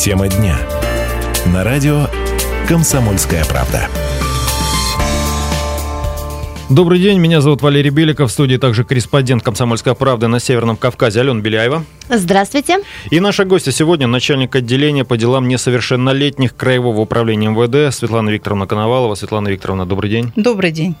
Тема дня. На радио «Комсомольская правда». Добрый день, меня зовут Валерий Беликов, в студии также корреспондент «Комсомольской правды» на Северном Кавказе Алена Беляева. Здравствуйте. И наша гостья сегодня начальник отделения по делам несовершеннолетних Краевого управления МВД Светлана Викторовна Коновалова. Светлана Викторовна, добрый день. Добрый день.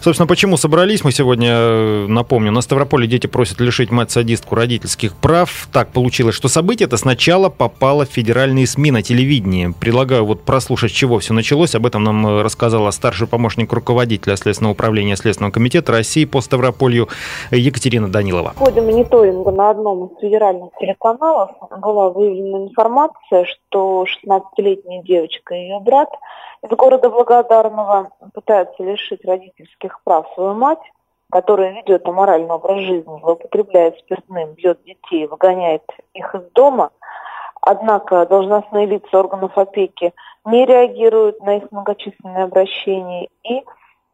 Собственно, почему собрались мы сегодня, э, напомню, на Ставрополе дети просят лишить мать-садистку родительских прав. Так получилось, что событие это сначала попало в федеральные СМИ на телевидении. Предлагаю вот прослушать, с чего все началось. Об этом нам э, рассказала старший помощник руководителя Следственного управления Следственного комитета России по Ставрополью Екатерина Данилова. В ходе мониторинга на одном из федеральных телеканалов была выявлена информация, что 16-летняя девочка и ее брат из города Благодарного пытаются лишить родительских прав свою мать, которая ведет аморальный образ жизни, злоупотребляет спиртным, бьет детей, выгоняет их из дома. Однако должностные лица органов опеки не реагируют на их многочисленные обращения и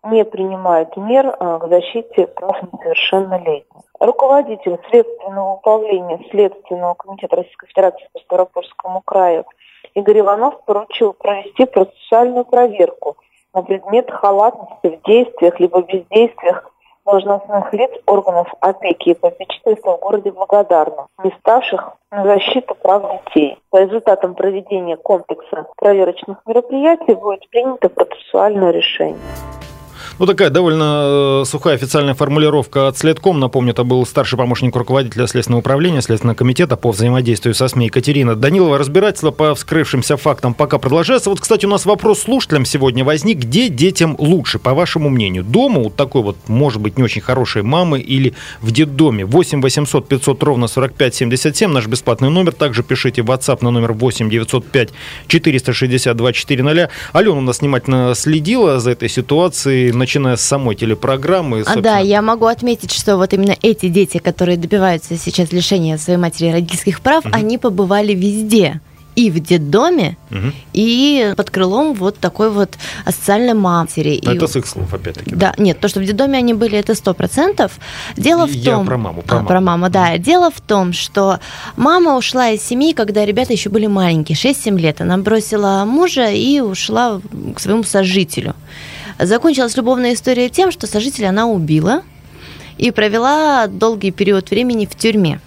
не принимают мер э, к защите прав несовершеннолетних. Руководитель Следственного управления Следственного комитета Российской Федерации по Ставропольскому краю Игорь Иванов поручил провести процессуальную проверку на предмет халатности в действиях либо бездействиях должностных лиц органов опеки и попечительства в городе Благодарном, не ставших на защиту прав детей. По результатам проведения комплекса проверочных мероприятий будет принято процессуальное решение. Ну, такая довольно э, сухая официальная формулировка от Следком. Напомню, это был старший помощник руководителя Следственного управления Следственного комитета по взаимодействию со СМИ Екатерина Данилова. Разбирательство по вскрывшимся фактам пока продолжается. Вот, кстати, у нас вопрос слушателям сегодня возник. Где детям лучше, по вашему мнению? Дома у такой вот, может быть, не очень хорошей мамы или в детдоме? 8 800 500 ровно 45 77, наш бесплатный номер. Также пишите в WhatsApp на номер 8 905 462 400. Алена у нас внимательно следила за этой ситуацией начиная с самой телепрограммы. А да, я могу отметить, что вот именно эти дети, которые добиваются сейчас лишения своей матери родительских прав, угу. они побывали везде и в детдоме, угу. и под крылом вот такой вот социальной матери. Но и... это с их слов, опять-таки. Да. да, нет, то, что в детдоме они были, это сто процентов. Дело в Я том... про маму, про а, маму. Про маму, да. Дело в том, что мама ушла из семьи, когда ребята еще были маленькие, 6-7 лет. Она бросила мужа и ушла к своему сожителю. Закончилась любовная история тем, что сожителя она убила и провела долгий период времени в тюрьме.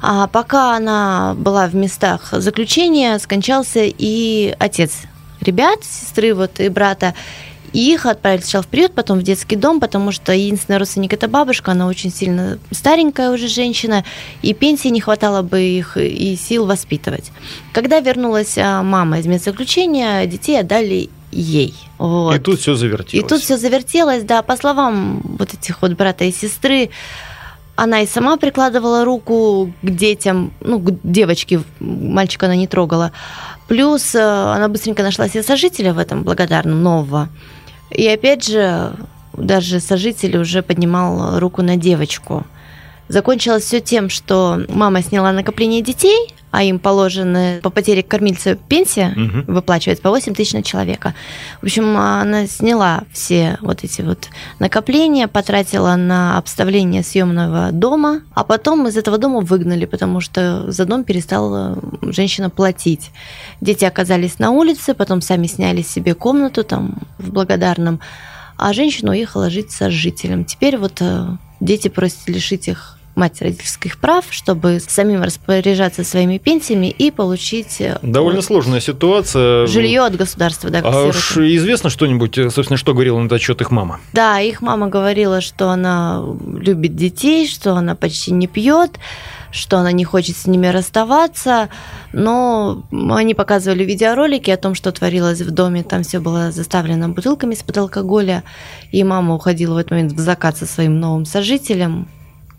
А пока она была в местах заключения, скончался и отец ребят, сестры вот и брата. Их отправили сначала в приют, потом в детский дом, потому что единственный родственник это бабушка, она очень сильно старенькая уже женщина, и пенсии не хватало бы их и сил воспитывать. Когда вернулась а, мама из медзаключения, детей отдали ей. Вот. И тут все завертелось. И тут все завертелось, да. По словам вот этих вот брата и сестры, она и сама прикладывала руку к детям, ну, к девочке, мальчика она не трогала. Плюс э, она быстренько нашла себе сожителя в этом благодарном нового. И опять же, даже сожитель уже поднимал руку на девочку. Закончилось все тем, что мама сняла накопление детей, а им положено по потере кормильца пенсия угу. выплачивается по 8 тысяч на человека. В общем, она сняла все вот эти вот накопления, потратила на обставление съемного дома, а потом из этого дома выгнали, потому что за дом перестала женщина платить. Дети оказались на улице, потом сами сняли себе комнату там в благодарном, а женщина уехала жить с сожителем. Теперь вот э, дети просят лишить их мать родительских прав, чтобы самим распоряжаться своими пенсиями и получить... Э, Довольно вот, сложная ситуация. Жилье от государства, да. А уж известно что-нибудь, э, собственно, что говорила на этот счет их мама? Да, их мама говорила, что она любит детей, что она почти не пьет, что она не хочет с ними расставаться, но они показывали видеоролики о том, что творилось в доме, там все было заставлено бутылками из-под алкоголя, и мама уходила в этот момент в закат со своим новым сожителем,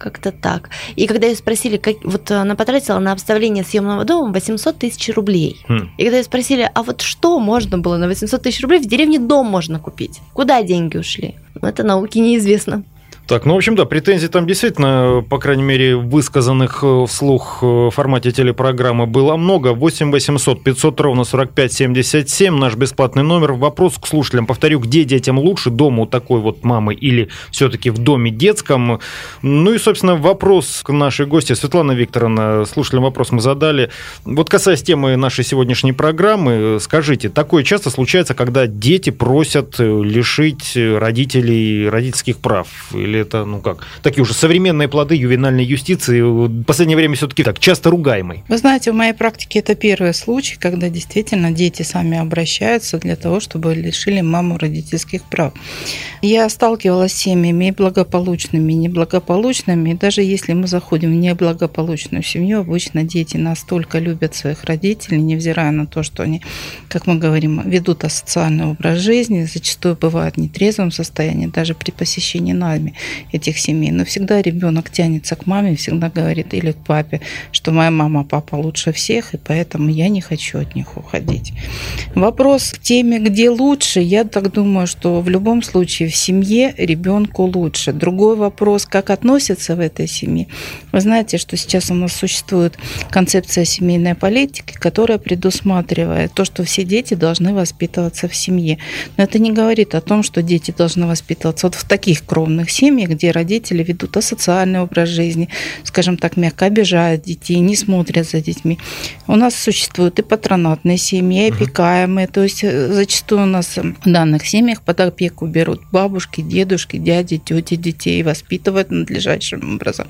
как-то так. И когда ее спросили, как, вот она потратила на обставление съемного дома 800 тысяч рублей. Хм. И когда ее спросили, а вот что можно было на 800 тысяч рублей, в деревне дом можно купить? Куда деньги ушли? Ну, это науке неизвестно. Так, ну, в общем, да, претензий там действительно, по крайней мере, высказанных э, вслух э, в формате телепрограммы было много. 8 800 500 ровно 45 77, наш бесплатный номер. Вопрос к слушателям. Повторю, где детям лучше, дома у такой вот мамы или все-таки в доме детском? Ну и, собственно, вопрос к нашей гости. Светлана Викторовна, слушателям вопрос мы задали. Вот касаясь темы нашей сегодняшней программы, скажите, такое часто случается, когда дети просят э, лишить родителей родительских прав? Или это, ну как, такие уже современные плоды ювенальной юстиции, в последнее время все-таки так часто ругаемый. Вы знаете, в моей практике это первый случай, когда действительно дети сами обращаются для того, чтобы лишили маму родительских прав. Я сталкивалась с семьями благополучными, и неблагополучными, и даже если мы заходим в неблагополучную семью, обычно дети настолько любят своих родителей, невзирая на то, что они, как мы говорим, ведут асоциальный образ жизни, зачастую бывают в нетрезвом состоянии, даже при посещении нами этих семей. Но всегда ребенок тянется к маме, всегда говорит или к папе, что моя мама, папа лучше всех, и поэтому я не хочу от них уходить. Вопрос к теме, где лучше, я так думаю, что в любом случае в семье ребенку лучше. Другой вопрос, как относятся в этой семье. Вы знаете, что сейчас у нас существует концепция семейной политики, которая предусматривает то, что все дети должны воспитываться в семье. Но это не говорит о том, что дети должны воспитываться вот в таких кровных семьях, семьи, где родители ведут асоциальный образ жизни, скажем так, мягко обижают детей, не смотрят за детьми. У нас существуют и патронатные семьи, и опекаемые. То есть э, зачастую у нас в данных семьях под опеку берут бабушки, дедушки, дяди, тети детей, воспитывают надлежащим образом.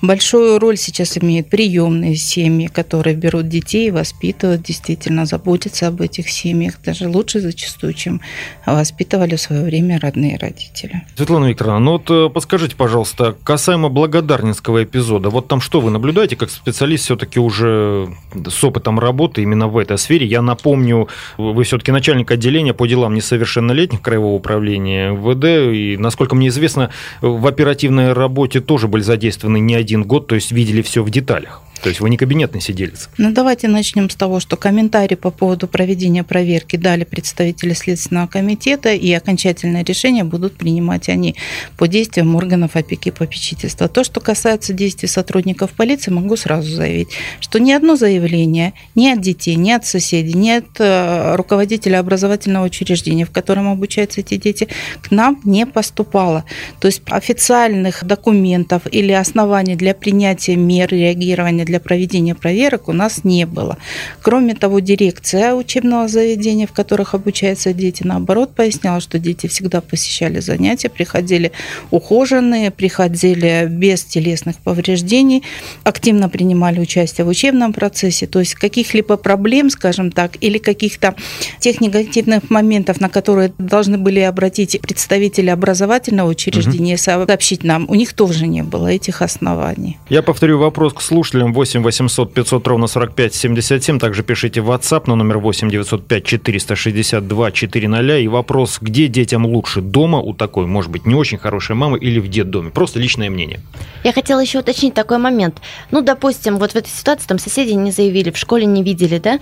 Большую роль сейчас имеют приемные семьи, которые берут детей, воспитывают, действительно заботятся об этих семьях, даже лучше зачастую, чем воспитывали в свое время родные родители. Светлана Викторовна, ну вот э, подскажите, пожалуйста, касаемо благодарнинского эпизода, вот там что вы наблюдаете как специалист все-таки уже с опытом работы именно в этой сфере? Я напомню, вы все-таки начальник отделения по делам несовершеннолетних Краевого управления ВД, и, насколько мне известно, в оперативной работе тоже были задействованы не один год, то есть видели все в деталях. То есть вы не кабинетный сиделец. Ну, давайте начнем с того, что комментарии по поводу проведения проверки дали представители Следственного комитета, и окончательное решение будут принимать они по действиям органов опеки и попечительства. То, что касается действий сотрудников полиции, могу сразу заявить, что ни одно заявление ни от детей, ни от соседей, ни от э, руководителя образовательного учреждения, в котором обучаются эти дети, к нам не поступало. То есть официальных документов или оснований для принятия мер реагирования для проведения проверок у нас не было. Кроме того, дирекция учебного заведения, в которых обучаются дети, наоборот, поясняла, что дети всегда посещали занятия, приходили ухоженные, приходили без телесных повреждений, активно принимали участие в учебном процессе, то есть каких-либо проблем, скажем так, или каких-то тех негативных моментов, на которые должны были обратить представители образовательного учреждения, угу. сообщить нам, у них тоже не было этих оснований. Я повторю вопрос к слушателям. 8 800 500 ровно 45 77. Также пишите в WhatsApp на номер 8 905 462 400. И вопрос, где детям лучше? Дома у такой, может быть, не очень хорошей мамы или в детдоме? Просто личное мнение. Я хотела еще уточнить такой момент. Ну, допустим, вот в этой ситуации там соседи не заявили, в школе не видели, да?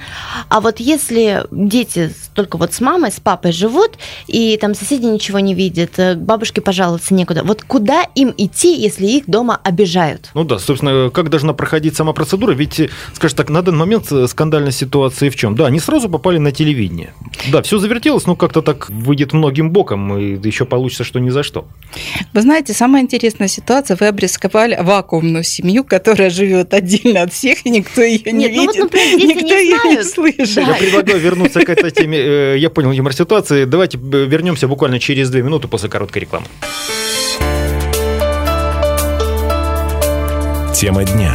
А вот если дети только вот с мамой, с папой живут, и там соседи ничего не видят, э, бабушке пожаловаться некуда, вот куда им идти, если их дома обижают? Ну да, собственно, как должна проходить сама процедура? Ведь, скажем так, на данный момент э, скандальная ситуация в чем? Да, они сразу попали на телевидение. Да, все завертелось, но как-то так выйдет многим боком, и еще получится, что ни за что. Вы знаете, самая интересная ситуация, вы обрисковали вакуумную семью, которая живет отдельно от всех, и никто ее не Нет, видит, ну вот, например, никто не ее знают. не слышит. Да. Я предлагаю вернуться к этой теме. Э, я понял юмор ситуации. Давайте вернемся буквально через две минуты после короткой рекламы. Тема дня.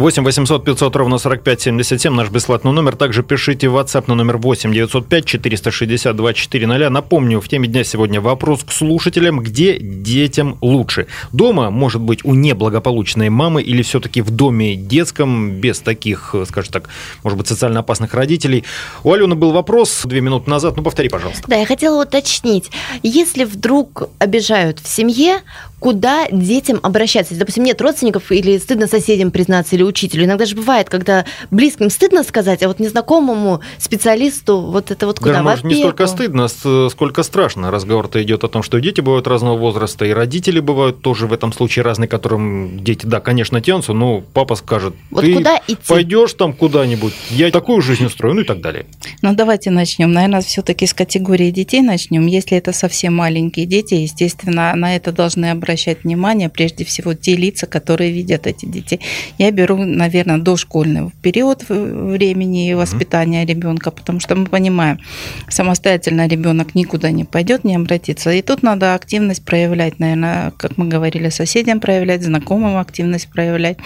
8 800 500 ровно 45 77, наш бесплатный номер. Также пишите в WhatsApp на номер 8 905 462 400. Напомню, в теме дня сегодня вопрос к слушателям, где детям лучше? Дома, может быть, у неблагополучной мамы или все-таки в доме детском, без таких, скажем так, может быть, социально опасных родителей? У Алены был вопрос две минуты назад, ну повтори, пожалуйста. Да, я хотела уточнить. Если вдруг обижают в семье, куда детям обращаться. Если, допустим, нет родственников или стыдно соседям признаться или учителю. Иногда же бывает, когда близким стыдно сказать, а вот незнакомому специалисту вот это вот куда? Даже, может, не столько стыдно, сколько страшно. Разговор-то идет о том, что дети бывают разного возраста, и родители бывают тоже в этом случае разные, которым дети, да, конечно, тянутся, но папа скажет, вот ты куда идти? пойдешь там куда-нибудь, я такую жизнь устрою, ну и так далее. Ну, давайте начнем. Наверное, все-таки с категории детей начнем. Если это совсем маленькие дети, естественно, на это должны обращать внимание прежде всего те лица, которые видят эти детей. Я беру, наверное, дошкольный период времени воспитания mm-hmm. ребенка, потому что мы понимаем, самостоятельно ребенок никуда не пойдет, не обратится. И тут надо активность проявлять, наверное, как мы говорили, соседям проявлять, знакомым активность проявлять.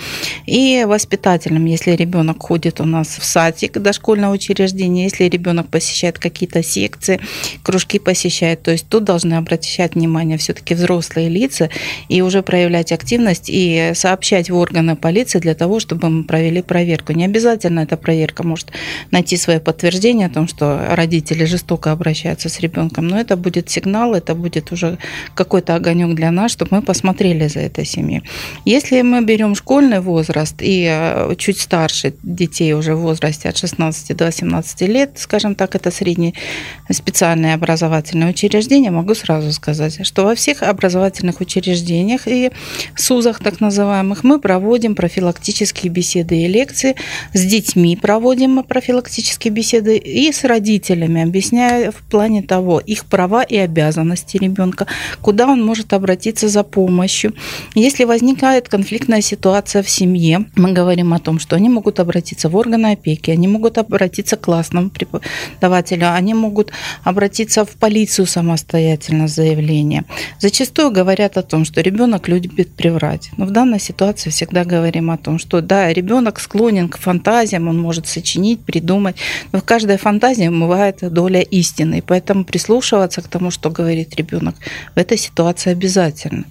И воспитателям, если ребенок ходит у нас в садик дошкольного учреждения, если ребенок посещает какие-то секции, кружки посещает, то есть тут должны обращать внимание все-таки взрослые лица и уже проявлять активность и сообщать в органы полиции для того, чтобы мы провели проверку. Не обязательно эта проверка может найти свое подтверждение о том, что родители жестоко обращаются с ребенком, но это будет сигнал, это будет уже какой-то огонек для нас, чтобы мы посмотрели за этой семьей. Если мы берем школьный возраст и э, чуть старше детей уже в возрасте от 16 до 18 лет, скажем так, это средние специальные образовательные учреждения, могу сразу сказать, что во всех образовательных учреждениях и СУЗах так называемых мы проводим профилактические беседы и лекции, с детьми проводим профилактические беседы и с родителями, объясняя в плане того, их права и обязанности ребенка, куда он может обратиться за помощью. Если возникает конфликтная ситуация в семье, мы говорим о том, что они могут обратиться в органы опеки, они могут обратиться к классному преподавателю, они могут обратиться в полицию самостоятельно с заявлением. Зачастую говорят о том, что ребенок любит приврать. Но в данной ситуации всегда говорим о том, что да, ребенок склонен к фантазиям, он может сочинить, придумать, но в каждой фантазии бывает доля истины. И поэтому прислушиваться к тому, что говорит ребенок, в этой ситуации обязательно.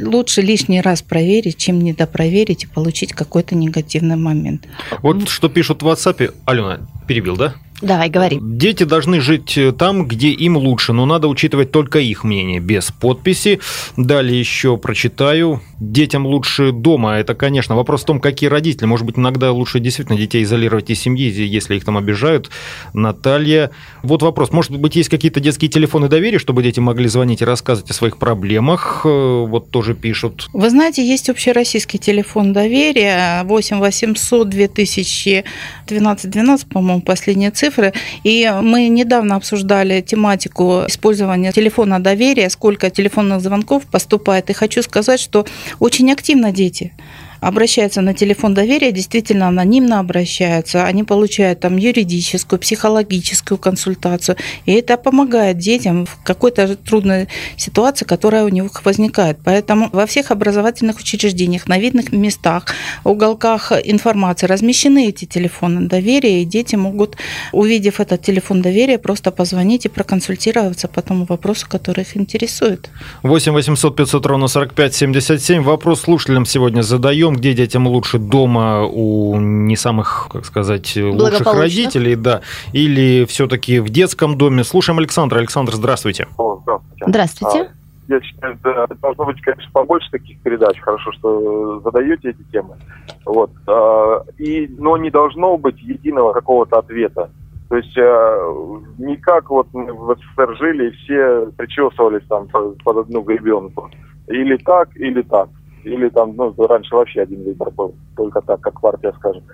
Лучше лишний раз проверить, чем недопроверить и получить какой-то негативный момент. Вот что пишут в WhatsApp. Алена, перебил, да? Давай, говори. Дети должны жить э, там, где им лучше, но надо учитывать только их мнение, без подписи. Далее еще прочитаю. Детям лучше дома. Это, конечно, вопрос в том, какие родители. Может быть, иногда лучше действительно детей изолировать из семьи, если их там обижают. Наталья. Вот вопрос. Может быть, есть какие-то детские телефоны доверия, чтобы дети могли звонить и рассказывать о своих проблемах? Э, вот тоже пишут. Вы знаете, есть общероссийский телефон доверия 8 800 2012 12, по-моему, последняя цифра цифры. И мы недавно обсуждали тематику использования телефона доверия, сколько телефонных звонков поступает. И хочу сказать, что очень активно дети обращаются на телефон доверия, действительно анонимно обращаются, они получают там юридическую, психологическую консультацию, и это помогает детям в какой-то трудной ситуации, которая у них возникает. Поэтому во всех образовательных учреждениях, на видных местах, уголках информации размещены эти телефоны доверия, и дети могут, увидев этот телефон доверия, просто позвонить и проконсультироваться по тому вопросу, который их интересует. 8 800 500 ровно 45 77. Вопрос слушателям сегодня задаем даем, где детям лучше дома у не самых, как сказать, лучших родителей, да, или все-таки в детском доме. Слушаем Александра. Александр, здравствуйте. О, здравствуйте. Здравствуйте. А, я считаю, да, должно быть, конечно, побольше таких передач. Хорошо, что задаете эти темы. Вот. А, и, но не должно быть единого какого-то ответа. То есть э, не как вот мы в СССР жили и все причесывались там под одну гребенку. Или так, или так. Или там, ну, раньше вообще один выбор был, только так, как партия скажет.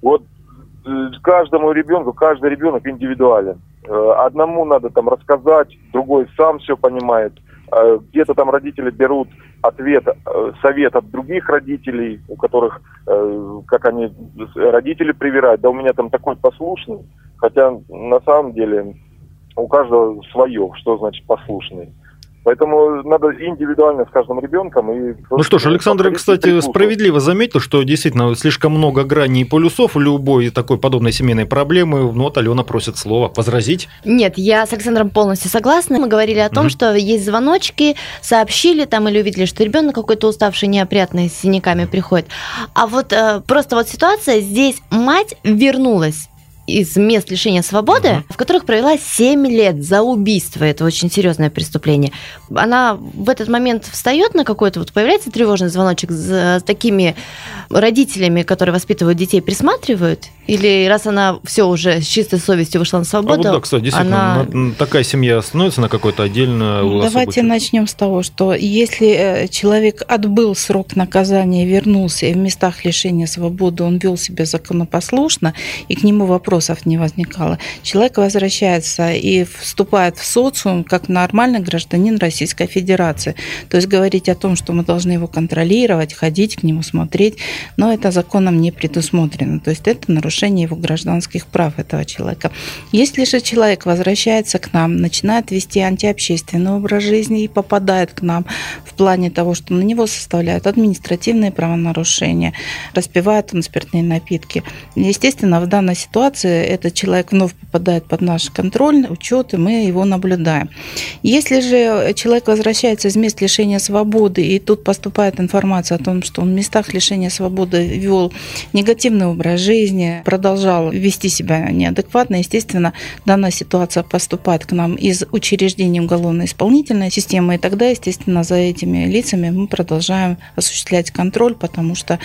Вот э, каждому ребенку, каждый ребенок индивидуален. Э, одному надо там рассказать, другой сам все понимает. Э, где-то там родители берут ответ, совет от других родителей, у которых, как они, родители привирают, да у меня там такой послушный, хотя на самом деле у каждого свое, что значит послушный. Поэтому надо индивидуально с каждым ребенком. И ну что ж, Александр, кстати, справедливо заметил, что действительно слишком много граней и полюсов у любой такой подобной семейной проблемы. Ну вот Алена просит слова. Возразить? Нет, я с Александром полностью согласна. Мы говорили о том, угу. что есть звоночки, сообщили там или увидели, что ребенок какой-то уставший, неопрятный, с синяками приходит. А вот э, просто вот ситуация, здесь мать вернулась из мест лишения свободы, uh-huh. в которых провела 7 лет за убийство. Это очень серьезное преступление. Она в этот момент встает на какой-то, вот появляется тревожный звоночек с такими родителями, которые воспитывают детей, присматривают? Или раз она все уже с чистой совестью вышла на свободу? А вот да, кстати, действительно, она... такая семья становится на какой-то отдельно ну, Давайте начнем с того, что если э, человек отбыл срок наказания, вернулся и в местах лишения свободы он вел себя законопослушно, и к нему вопросов не возникало, человек возвращается и вступает в социум как нормальный гражданин Российской Федерации. То есть говорить о том, что мы должны его контролировать, ходить к нему, смотреть, но это законом не предусмотрено. То есть это нарушение нарушение его гражданских прав этого человека. Если же человек возвращается к нам, начинает вести антиобщественный образ жизни и попадает к нам в плане того, что на него составляют административные правонарушения, распивает он спиртные напитки. Естественно, в данной ситуации этот человек вновь попадает под наш контроль, учет, и мы его наблюдаем. Если же человек возвращается из мест лишения свободы, и тут поступает информация о том, что он в местах лишения свободы вел негативный образ жизни, продолжал вести себя неадекватно, естественно, данная ситуация поступает к нам из учреждений уголовно-исполнительной системы, и тогда, естественно, за этими лицами мы продолжаем осуществлять контроль, потому что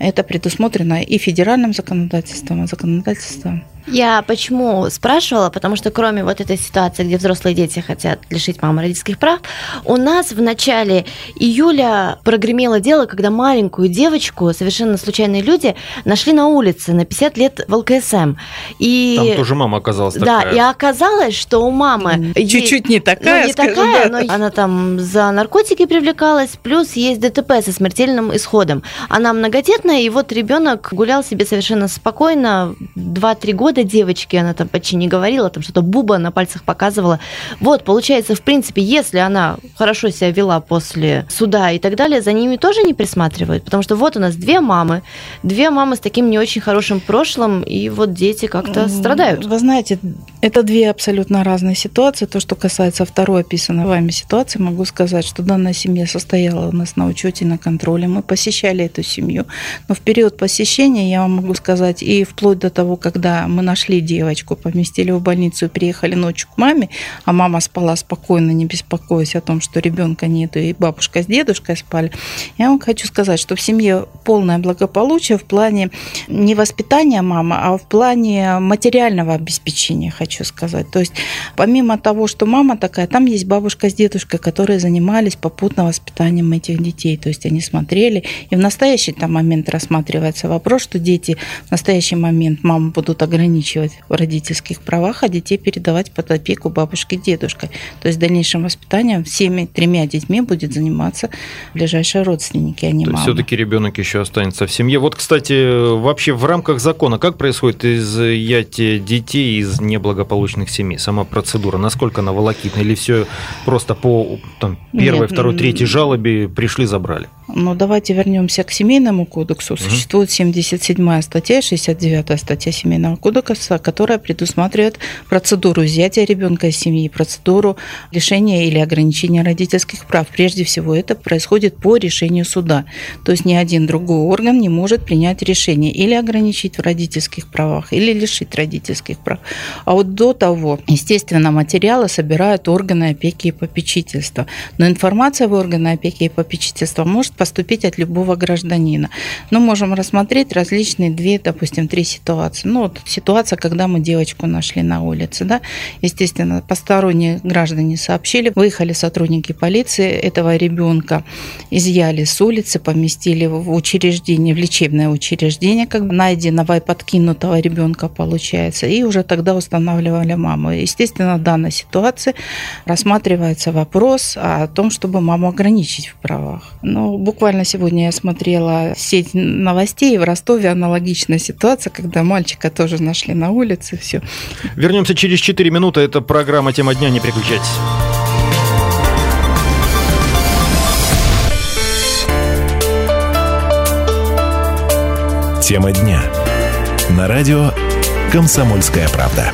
это предусмотрено и федеральным законодательством, и законодательством я почему спрашивала? Потому что кроме вот этой ситуации, где взрослые дети хотят лишить мамы родительских прав, у нас в начале июля прогремело дело, когда маленькую девочку совершенно случайные люди нашли на улице на 50 лет в ЛКСМ. И... Там тоже мама оказалась такая. Да, и оказалось, что у мамы... Чуть-чуть не такая, ну, не скажем, такая, да. но она там за наркотики привлекалась, плюс есть ДТП со смертельным исходом. Она многодетная, и вот ребенок гулял себе совершенно спокойно 2-3 года, года девочки, она там почти не говорила, там что-то буба на пальцах показывала. Вот, получается, в принципе, если она хорошо себя вела после суда и так далее, за ними тоже не присматривают, потому что вот у нас две мамы, две мамы с таким не очень хорошим прошлым, и вот дети как-то страдают. Вы знаете, это две абсолютно разные ситуации. То, что касается второй описанной вами ситуации, могу сказать, что данная семья состояла у нас на учете, на контроле. Мы посещали эту семью. Но в период посещения, я вам могу сказать, и вплоть до того, когда мы нашли девочку, поместили в больницу и приехали ночью к маме, а мама спала спокойно, не беспокоясь о том, что ребенка нету, и бабушка с дедушкой спали. Я вам хочу сказать, что в семье полное благополучие в плане не воспитания мамы, а в плане материального обеспечения, хочу сказать. То есть помимо того, что мама такая, там есть бабушка с дедушкой, которые занимались попутно воспитанием этих детей. То есть они смотрели, и в настоящий там момент рассматривается вопрос, что дети в настоящий момент маму будут ограничивать в родительских правах, а детей передавать под опеку бабушке и дедушкой. То есть дальнейшим воспитанием всеми тремя детьми будет заниматься ближайшие родственники, а не мама. Все-таки ребенок еще останется в семье. Вот, кстати, вообще в рамках закона, как происходит изъятие детей из неблагополучных семей? Сама процедура, насколько она волокитна? Или все просто по там, первой, Нет, второй, третьей жалобе пришли, забрали? Ну, давайте вернемся к семейному кодексу. Существует 77 статья, 69 статья семейного кодекса, кодекса, которая предусматривает процедуру взятия ребенка из семьи, процедуру лишения или ограничения родительских прав. Прежде всего, это происходит по решению суда. То есть ни один другой орган не может принять решение или ограничить в родительских правах, или лишить родительских прав. А вот до того, естественно, материалы собирают органы опеки и попечительства. Но информация в органы опеки и попечительства может поступить от любого гражданина. Мы можем рассмотреть различные две, допустим, три ситуации. Ну, вот ситуация когда мы девочку нашли на улице. Да? Естественно, посторонние граждане сообщили, выехали сотрудники полиции, этого ребенка изъяли с улицы, поместили в учреждение, в лечебное учреждение, как найденного и подкинутого ребенка получается, и уже тогда устанавливали маму. Естественно, в данной ситуации рассматривается вопрос о том, чтобы маму ограничить в правах. Ну, буквально сегодня я смотрела сеть новостей, в Ростове аналогичная ситуация, когда мальчика тоже нашли на улицы, все. Вернемся через 4 минуты. Это программа «Тема дня». Не переключайтесь. Тема дня. На радио «Комсомольская правда».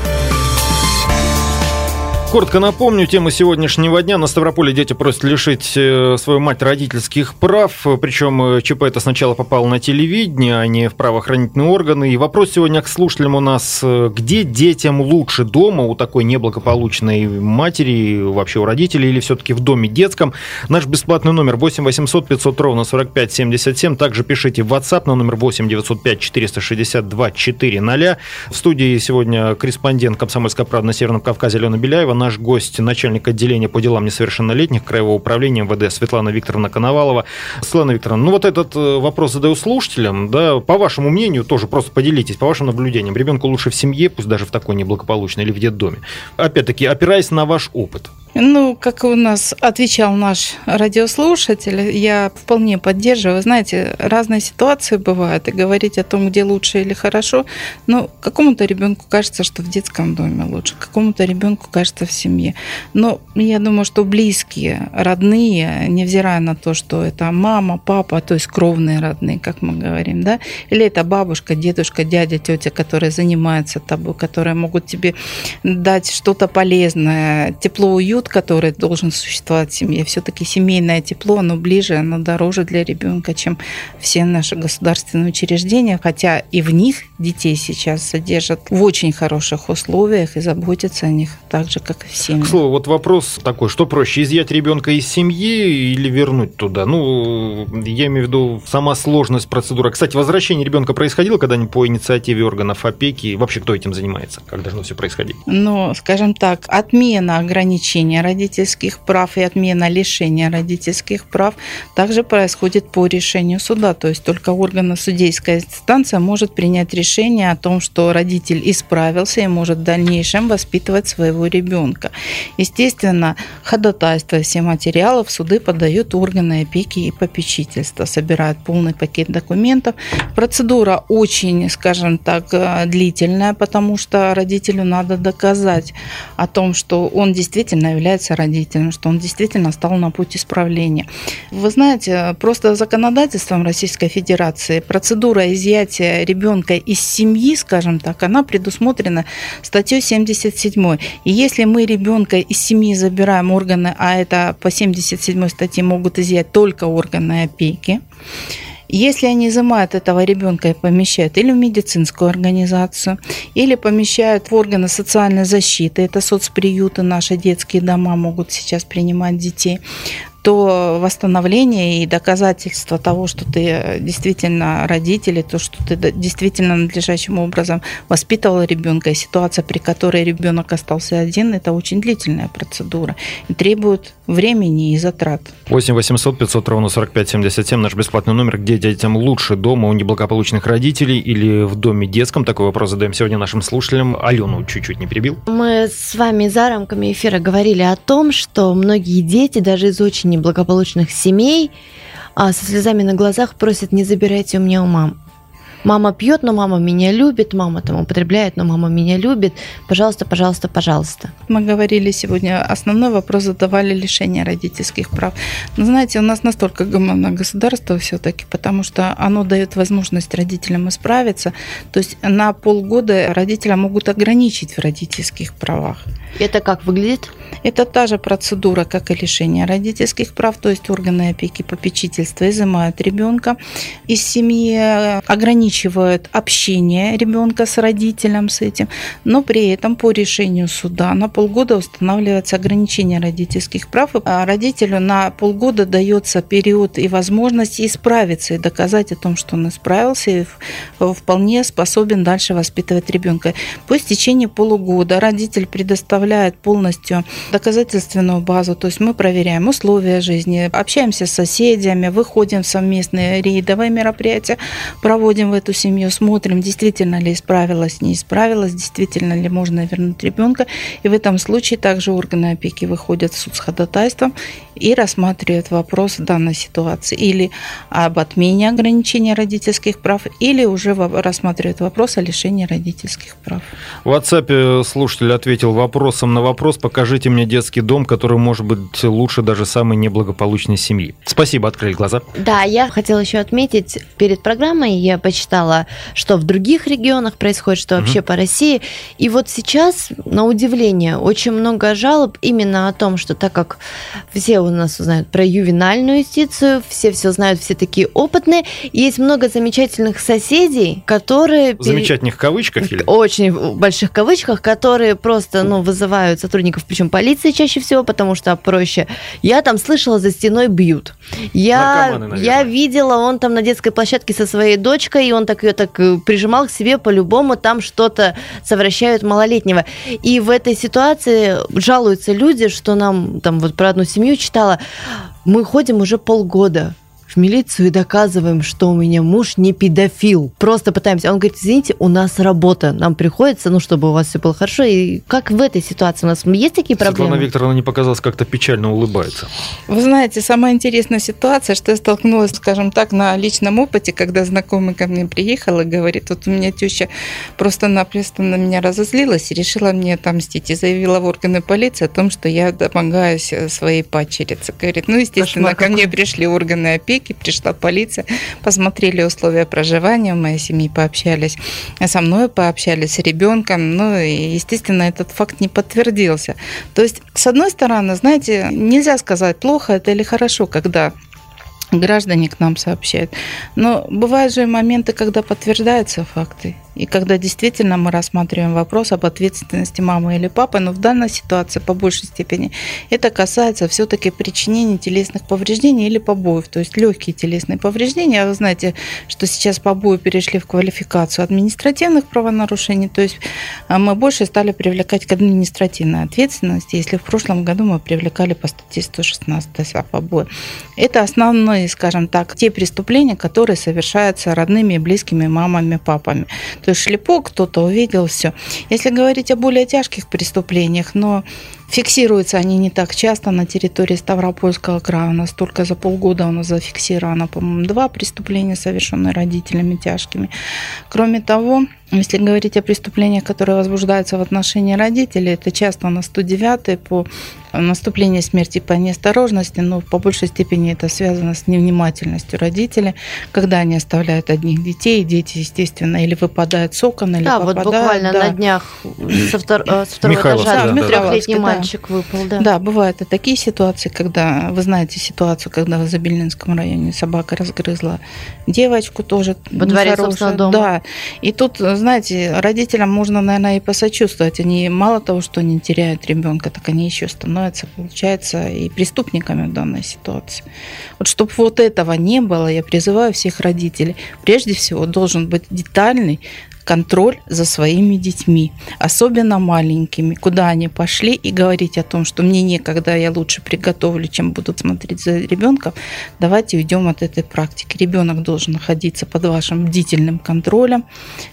Коротко напомню, тему сегодняшнего дня. На Ставрополе дети просят лишить э, свою мать родительских прав. Причем э, ЧП это сначала попало на телевидение, а не в правоохранительные органы. И вопрос сегодня к слушателям у нас. Э, где детям лучше дома у такой неблагополучной матери, вообще у родителей, или все-таки в доме детском? Наш бесплатный номер 8 800 500 ровно 45 77. Также пишите в WhatsApp на номер 8 905 462 400. В студии сегодня корреспондент «Комсомольской правды» на Северном Кавказе Алена Беляева наш гость, начальник отделения по делам несовершеннолетних Краевого управления МВД Светлана Викторовна Коновалова. Светлана Викторовна, ну вот этот э, вопрос задаю слушателям, да, по вашему мнению, тоже просто поделитесь, по вашим наблюдениям, ребенку лучше в семье, пусть даже в такой неблагополучной, или в детдоме? Опять-таки, опираясь на ваш опыт. Ну, как у нас отвечал наш радиослушатель, я вполне поддерживаю. Знаете, разные ситуации бывают, и говорить о том, где лучше или хорошо, ну, какому-то ребенку кажется, что в детском доме лучше, какому-то ребенку кажется в семье. Но я думаю, что близкие, родные, невзирая на то, что это мама, папа, то есть кровные родные, как мы говорим, да, или это бабушка, дедушка, дядя, тетя, которые занимаются тобой, которые могут тебе дать что-то полезное, тепло, уют, уют, который должен существовать в семье. Все-таки семейное тепло, оно ближе, оно дороже для ребенка, чем все наши государственные учреждения. Хотя и в них детей сейчас содержат в очень хороших условиях и заботятся о них так же, как и в семье. К слову, вот вопрос такой, что проще, изъять ребенка из семьи или вернуть туда? Ну, я имею в виду сама сложность процедуры. Кстати, возвращение ребенка происходило когда-нибудь по инициативе органов опеки? Вообще, кто этим занимается? Как должно все происходить? Ну, скажем так, отмена ограничений лишения родительских прав и отмена лишения родительских прав также происходит по решению суда. То есть только органы судейская инстанция может принять решение о том, что родитель исправился и может в дальнейшем воспитывать своего ребенка. Естественно, ходатайство все материалы в суды подают органы опеки и попечительства, собирают полный пакет документов. Процедура очень, скажем так, длительная, потому что родителю надо доказать о том, что он действительно является родителем, что он действительно стал на путь исправления. Вы знаете, просто законодательством Российской Федерации процедура изъятия ребенка из семьи, скажем так, она предусмотрена статьей 77. И если мы ребенка из семьи забираем органы, а это по 77 статье могут изъять только органы опеки, если они изымают этого ребенка и помещают или в медицинскую организацию, или помещают в органы социальной защиты, это соцприюты, наши детские дома могут сейчас принимать детей, то восстановление и доказательство того, что ты действительно родитель, то, что ты действительно надлежащим образом воспитывал ребенка, и ситуация, при которой ребенок остался один, это очень длительная процедура и требует времени и затрат. 8 800 500 ровно 45 77 наш бесплатный номер, где детям лучше дома у неблагополучных родителей или в доме детском? Такой вопрос задаем сегодня нашим слушателям. Алену чуть-чуть не перебил. Мы с вами за рамками эфира говорили о том, что многие дети даже из очень неблагополучных семей а со слезами на глазах просят не забирайте у меня у мам Мама пьет, но мама меня любит, мама там употребляет, но мама меня любит. Пожалуйста, пожалуйста, пожалуйста. Мы говорили сегодня, основной вопрос задавали лишение родительских прав. Но знаете, у нас настолько гуманное государство все-таки, потому что оно дает возможность родителям исправиться. То есть на полгода родителя могут ограничить в родительских правах. Это как выглядит? Это та же процедура, как и лишение родительских прав, то есть органы опеки, попечительства изымают ребенка из семьи, ограничивают общение ребенка с родителем с этим, но при этом по решению суда на полгода устанавливается ограничение родительских прав, а родителю на полгода дается период и возможность исправиться и доказать о том, что он исправился и вполне способен дальше воспитывать ребенка. По истечении полугода родитель предоставляет полностью доказательственную базу, то есть мы проверяем условия жизни, общаемся с соседями, выходим в совместные рейдовые мероприятия, проводим в эту семью, смотрим, действительно ли исправилась, не исправилась, действительно ли можно вернуть ребенка. И в этом случае также органы опеки выходят в суд с ходатайством и рассматривают вопрос данной ситуации или об отмене ограничения родительских прав, или уже рассматривают вопрос о лишении родительских прав. В WhatsApp слушатель ответил вопросом на вопрос «Покажите мне детский дом, который может быть лучше даже самой неблагополучной семьи». Спасибо, открыли глаза. Да, я хотела еще отметить, перед программой я почитала читала, что в других регионах происходит, что вообще по России. И вот сейчас, на удивление, очень много жалоб именно о том, что так как все у нас знают про ювенальную юстицию, все все знают, все такие опытные, есть много замечательных соседей, которые... В замечательных кавычках или? Очень больших кавычках, которые просто ну, вызывают сотрудников, причем полиции чаще всего, потому что проще. Я там слышала, за стеной бьют. Я, я видела, он там на детской площадке со своей дочкой, и он так ее так э, прижимал к себе по-любому, там что-то совращают малолетнего. И в этой ситуации жалуются люди, что нам, там вот про одну семью читала, мы ходим уже полгода в милицию и доказываем, что у меня муж не педофил. Просто пытаемся. Он говорит, извините, у нас работа, нам приходится, ну, чтобы у вас все было хорошо. И как в этой ситуации? У нас есть такие проблемы? Светлана Викторовна не показалась, как-то печально улыбается. Вы знаете, самая интересная ситуация, что я столкнулась, скажем так, на личном опыте, когда знакомый ко мне приехал и говорит, вот у меня теща просто-напросто на меня разозлилась и решила мне отомстить. И заявила в органы полиции о том, что я домогаюсь своей падчерице. Говорит, ну, естественно, Кошмар ко мне пришли органы опеки, человеке, пришла полиция, посмотрели условия проживания в моей семьи, пообщались со мной, пообщались с ребенком. Ну, и, естественно, этот факт не подтвердился. То есть, с одной стороны, знаете, нельзя сказать, плохо это или хорошо, когда граждане к нам сообщают. Но бывают же моменты, когда подтверждаются факты. И когда действительно мы рассматриваем вопрос об ответственности мамы или папы, но в данной ситуации по большей степени это касается все-таки причинения телесных повреждений или побоев, то есть легкие телесные повреждения. А вы знаете, что сейчас побои перешли в квалификацию административных правонарушений, то есть а, мы больше стали привлекать к административной ответственности, если в прошлом году мы привлекали по статье 116 о побои. Это основные, скажем так, те преступления, которые совершаются родными и близкими мамами, папами. То есть шлепок, кто-то увидел, все. Если говорить о более тяжких преступлениях, но Фиксируются они не так часто на территории Ставропольского края. У нас только за полгода у нас зафиксировано, по-моему, два преступления, совершенные родителями тяжкими. Кроме того, если говорить о преступлениях, которые возбуждаются в отношении родителей, это часто у нас 109 по наступлению смерти по неосторожности, но по большей степени это связано с невнимательностью родителей, когда они оставляют одних детей, дети, естественно, или выпадают с окон, или да, попадают. вот буквально да. на днях со, втор... Э, с второго Михайловск, этажа да, трехлетний да. мальчик выпал. Да. да, бывают и такие ситуации, когда, вы знаете ситуацию, когда в Забелинском районе собака разгрызла девочку тоже. Во дворе собственного дома. Да, и тут знаете, родителям можно, наверное, и посочувствовать. Они мало того, что не теряют ребенка, так они еще становятся, получается, и преступниками в данной ситуации. Вот чтобы вот этого не было, я призываю всех родителей. Прежде всего, должен быть детальный контроль за своими детьми, особенно маленькими, куда они пошли и говорить о том, что мне некогда, я лучше приготовлю, чем буду смотреть за ребенком, давайте уйдем от этой практики. Ребенок должен находиться под вашим бдительным контролем,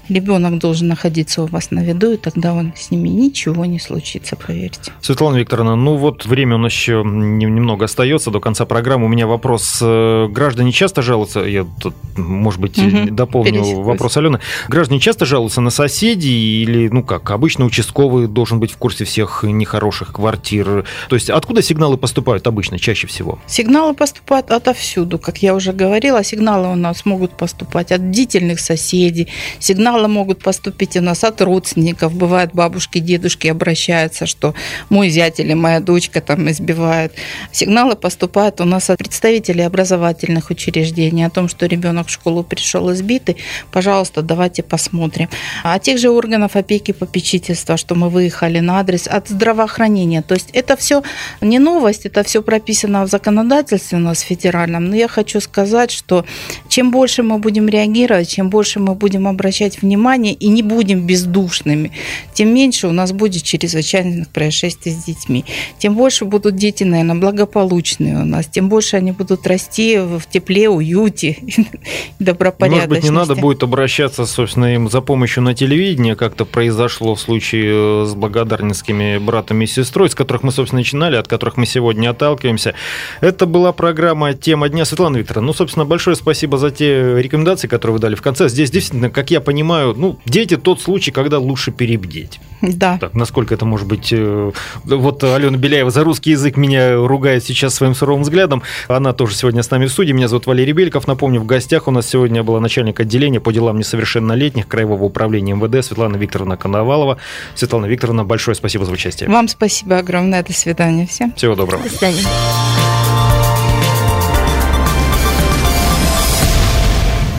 ребенок должен находиться у вас на виду, и тогда он, с ними ничего не случится, поверьте. Светлана Викторовна, ну вот время у нас еще немного остается до конца программы. У меня вопрос. Э, граждане часто жалуются, я тут, может быть, угу. дополню вопрос Алены. Граждане часто часто жалуются на соседей или, ну как, обычно участковый должен быть в курсе всех нехороших квартир? То есть откуда сигналы поступают обычно, чаще всего? Сигналы поступают отовсюду, как я уже говорила. Сигналы у нас могут поступать от бдительных соседей, сигналы могут поступить у нас от родственников. Бывает, бабушки, дедушки обращаются, что мой зять или моя дочка там избивает. Сигналы поступают у нас от представителей образовательных учреждений о том, что ребенок в школу пришел избитый. Пожалуйста, давайте посмотрим смотрим. А тех же органов опеки попечительства, что мы выехали на адрес, от здравоохранения. То есть это все не новость, это все прописано в законодательстве у нас федеральном. Но я хочу сказать, что чем больше мы будем реагировать, чем больше мы будем обращать внимание и не будем бездушными, тем меньше у нас будет чрезвычайных происшествий с детьми. Тем больше будут дети, наверное, благополучные у нас, тем больше они будут расти в тепле, уюте, добропорядочности. Может быть, не надо будет обращаться, собственно, им за за помощью на телевидении, как-то произошло в случае с благодарницкими братами и сестрой, с которых мы, собственно, начинали, от которых мы сегодня отталкиваемся. Это была программа «Тема дня» Светлана Викторовна. Ну, собственно, большое спасибо за те рекомендации, которые вы дали в конце. Здесь действительно, как я понимаю, ну, дети тот случай, когда лучше перебдеть. Да. Так, насколько это может быть... Вот Алена Беляева за русский язык меня ругает сейчас своим суровым взглядом. Она тоже сегодня с нами в студии. Меня зовут Валерий Бельков. Напомню, в гостях у нас сегодня была начальник отделения по делам несовершеннолетних Краевого управления МВД Светлана Викторовна Коновалова. Светлана Викторовна, большое спасибо за участие. Вам спасибо огромное. До свидания всем. Всего доброго. До свидания.